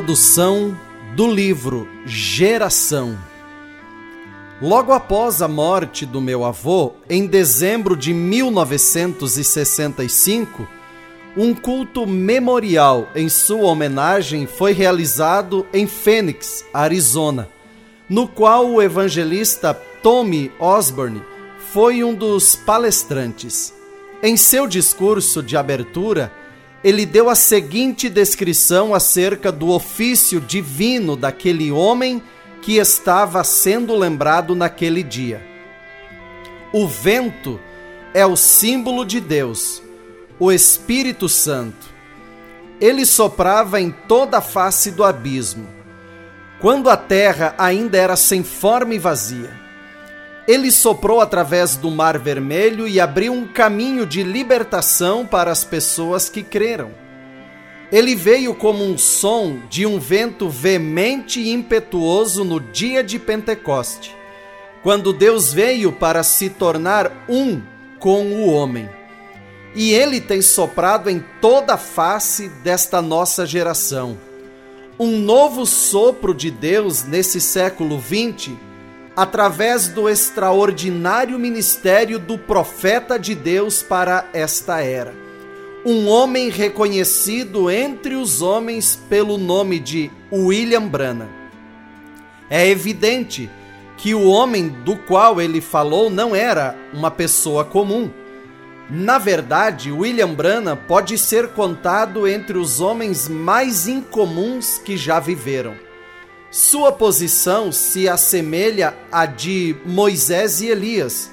Introdução do livro Geração. Logo após a morte do meu avô, em dezembro de 1965, um culto memorial em sua homenagem foi realizado em Phoenix, Arizona, no qual o evangelista Tommy Osborne foi um dos palestrantes. Em seu discurso de abertura, ele deu a seguinte descrição acerca do ofício divino daquele homem que estava sendo lembrado naquele dia. O vento é o símbolo de Deus, o Espírito Santo. Ele soprava em toda a face do abismo, quando a terra ainda era sem forma e vazia. Ele soprou através do Mar Vermelho e abriu um caminho de libertação para as pessoas que creram. Ele veio como um som de um vento veemente e impetuoso no dia de Pentecoste, quando Deus veio para se tornar um com o homem. E ele tem soprado em toda a face desta nossa geração. Um novo sopro de Deus nesse século XX através do extraordinário ministério do profeta de Deus para esta era. Um homem reconhecido entre os homens pelo nome de William Branham. É evidente que o homem do qual ele falou não era uma pessoa comum. Na verdade, William Branham pode ser contado entre os homens mais incomuns que já viveram. Sua posição se assemelha à de Moisés e Elias,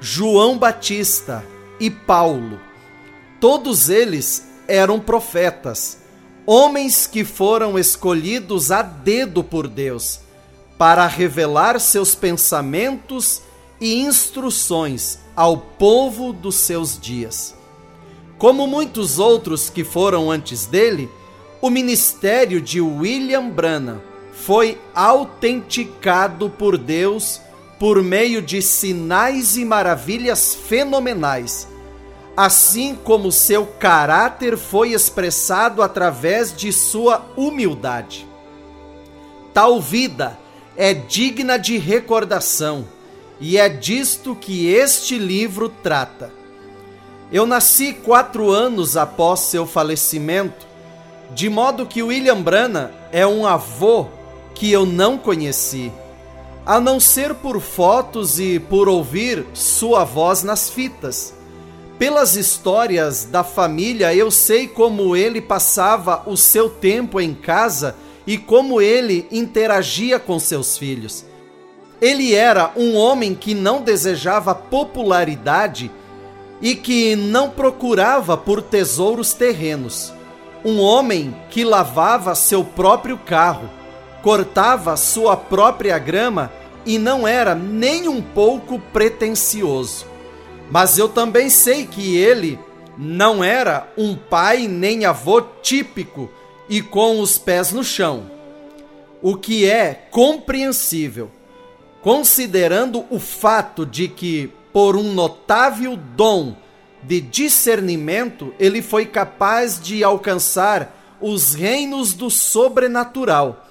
João Batista e Paulo. Todos eles eram profetas, homens que foram escolhidos a dedo por Deus para revelar seus pensamentos e instruções ao povo dos seus dias. Como muitos outros que foram antes dele, o ministério de William Branham foi autenticado por Deus por meio de sinais e maravilhas fenomenais, assim como seu caráter foi expressado através de sua humildade. Tal vida é digna de recordação e é disto que este livro trata. Eu nasci quatro anos após seu falecimento, de modo que William Branham é um avô que eu não conheci, a não ser por fotos e por ouvir sua voz nas fitas. Pelas histórias da família, eu sei como ele passava o seu tempo em casa e como ele interagia com seus filhos. Ele era um homem que não desejava popularidade e que não procurava por tesouros terrenos. Um homem que lavava seu próprio carro cortava sua própria grama e não era nem um pouco pretensioso. Mas eu também sei que ele não era um pai nem avô típico e com os pés no chão, o que é compreensível, considerando o fato de que, por um notável dom de discernimento, ele foi capaz de alcançar os reinos do sobrenatural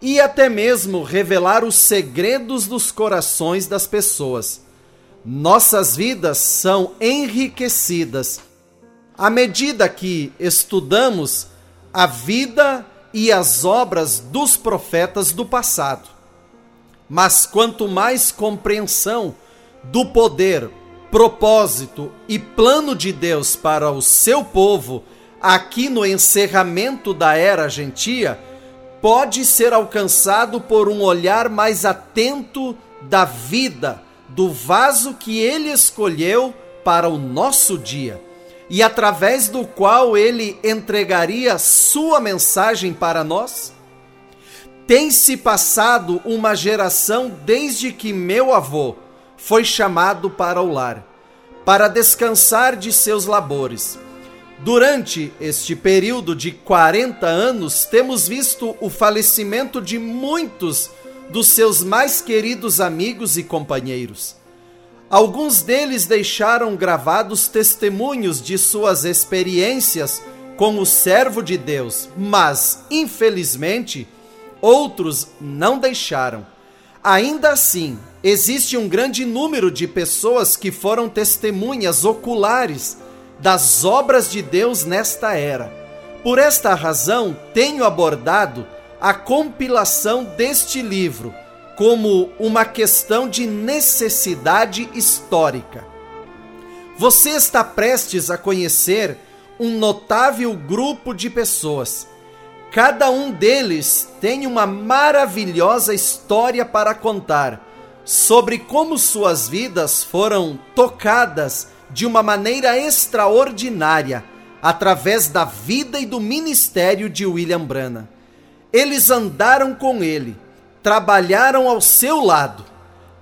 e até mesmo revelar os segredos dos corações das pessoas. Nossas vidas são enriquecidas à medida que estudamos a vida e as obras dos profetas do passado. Mas quanto mais compreensão do poder, propósito e plano de Deus para o seu povo aqui no encerramento da era gentia, pode ser alcançado por um olhar mais atento da vida, do vaso que ele escolheu para o nosso dia e através do qual ele entregaria sua mensagem para nós? Tem se passado uma geração desde que meu avô foi chamado para o lar, para descansar de seus labores Durante este período de 40 anos, temos visto o falecimento de muitos dos seus mais queridos amigos e companheiros. Alguns deles deixaram gravados testemunhos de suas experiências com o servo de Deus, mas, infelizmente, outros não deixaram. Ainda assim, existe um grande número de pessoas que foram testemunhas oculares das obras de Deus nesta era. Por esta razão, tenho abordado a compilação deste livro como uma questão de necessidade histórica. Você está prestes a conhecer um notável grupo de pessoas. Cada um deles tem uma maravilhosa história para contar sobre como suas vidas foram tocadas de uma maneira extraordinária através da vida e do ministério de William Branham. Eles andaram com ele, trabalharam ao seu lado,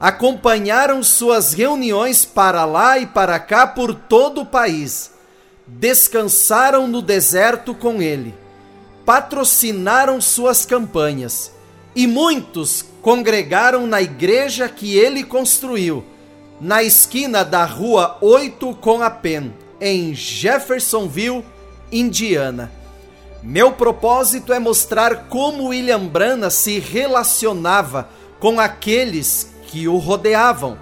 acompanharam suas reuniões para lá e para cá por todo o país, descansaram no deserto com ele, patrocinaram suas campanhas e muitos congregaram na igreja que ele construiu, na esquina da rua 8 com a Penn, em Jeffersonville, Indiana. Meu propósito é mostrar como William Branham se relacionava com aqueles que o rodeavam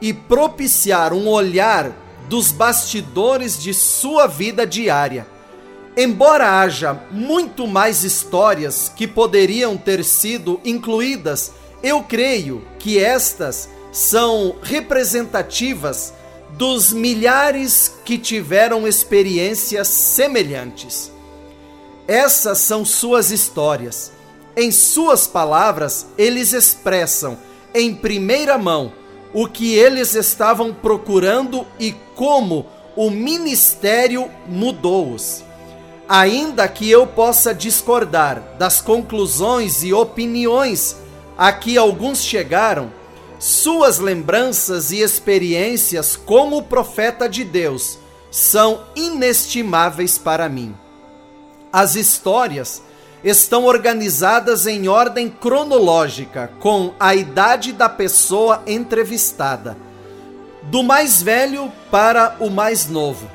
e propiciar um olhar dos bastidores de sua vida diária. Embora haja muito mais histórias que poderiam ter sido incluídas, eu creio que estas são representativas dos milhares que tiveram experiências semelhantes. Essas são suas histórias. Em suas palavras, eles expressam em primeira mão o que eles estavam procurando e como o ministério mudou-os. Ainda que eu possa discordar das conclusões e opiniões a que alguns chegaram, suas lembranças e experiências como profeta de Deus são inestimáveis para mim. As histórias estão organizadas em ordem cronológica, com a idade da pessoa entrevistada, do mais velho para o mais novo.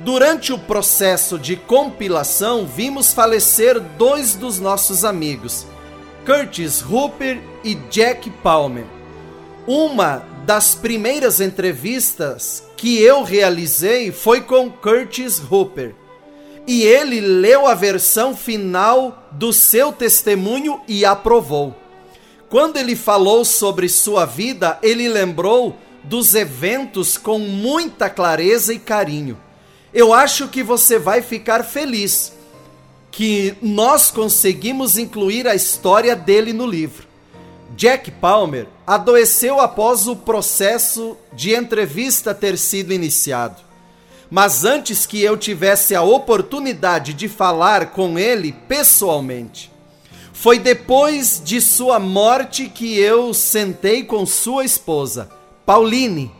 Durante o processo de compilação, vimos falecer dois dos nossos amigos, Curtis Hooper e Jack Palmer. Uma das primeiras entrevistas que eu realizei foi com Curtis Hooper e ele leu a versão final do seu testemunho e aprovou. Quando ele falou sobre sua vida, ele lembrou dos eventos com muita clareza e carinho. Eu acho que você vai ficar feliz que nós conseguimos incluir a história dele no livro. Jack Palmer adoeceu após o processo de entrevista ter sido iniciado. Mas antes que eu tivesse a oportunidade de falar com ele pessoalmente, foi depois de sua morte que eu sentei com sua esposa, Pauline,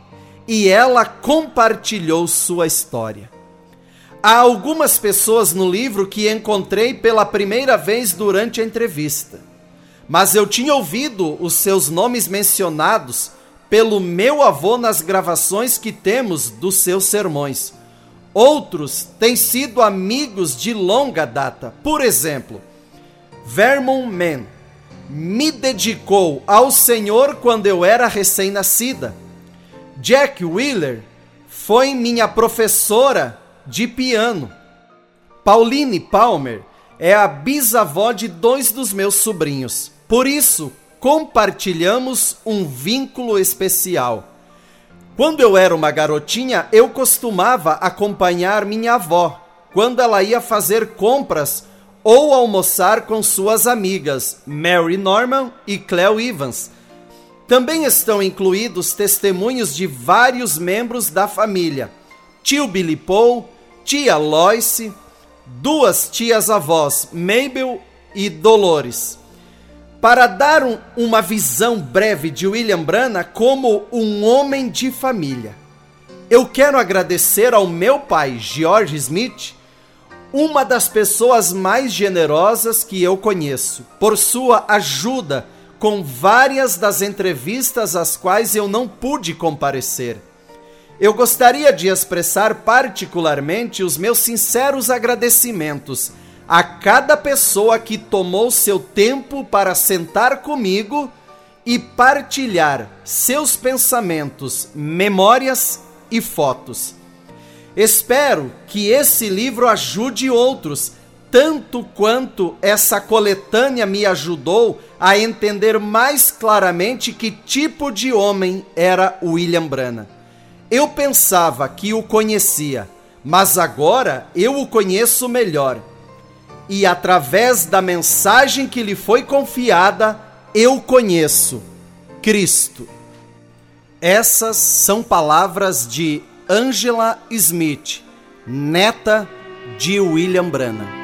e ela compartilhou sua história. Há algumas pessoas no livro que encontrei pela primeira vez durante a entrevista, mas eu tinha ouvido os seus nomes mencionados pelo meu avô nas gravações que temos dos seus sermões Outros têm sido amigos de longa data. Por exemplo, Vermont Man me dedicou ao Senhor quando eu era recém-nascida. Jack Wheeler foi minha professora de piano. Pauline Palmer é a bisavó de dois dos meus sobrinhos. Por isso, compartilhamos um vínculo especial. Quando eu era uma garotinha, eu costumava acompanhar minha avó quando ela ia fazer compras ou almoçar com suas amigas Mary Norman e Cleo Evans. Também estão incluídos testemunhos de vários membros da família: tio Billy Paul, tia Lois, duas tias-avós, Mabel e Dolores para dar um, uma visão breve de William Branagh como um homem de família. Eu quero agradecer ao meu pai, George Smith, uma das pessoas mais generosas que eu conheço, por sua ajuda com várias das entrevistas às quais eu não pude comparecer. eu gostaria de expressar particularmente os meus sinceros agradecimentos a cada pessoa que tomou seu tempo para sentar comigo e partilhar seus pensamentos, memórias e fotos. Espero que esse livro ajude outros, tanto quanto essa coletânea me ajudou a entender mais claramente que tipo de homem era William Brana. Eu pensava que o conhecia, mas agora eu o conheço melhor. E através da mensagem que lhe foi confiada, eu conheço Cristo. Essas são palavras de Angela Smith, neta de William Branham.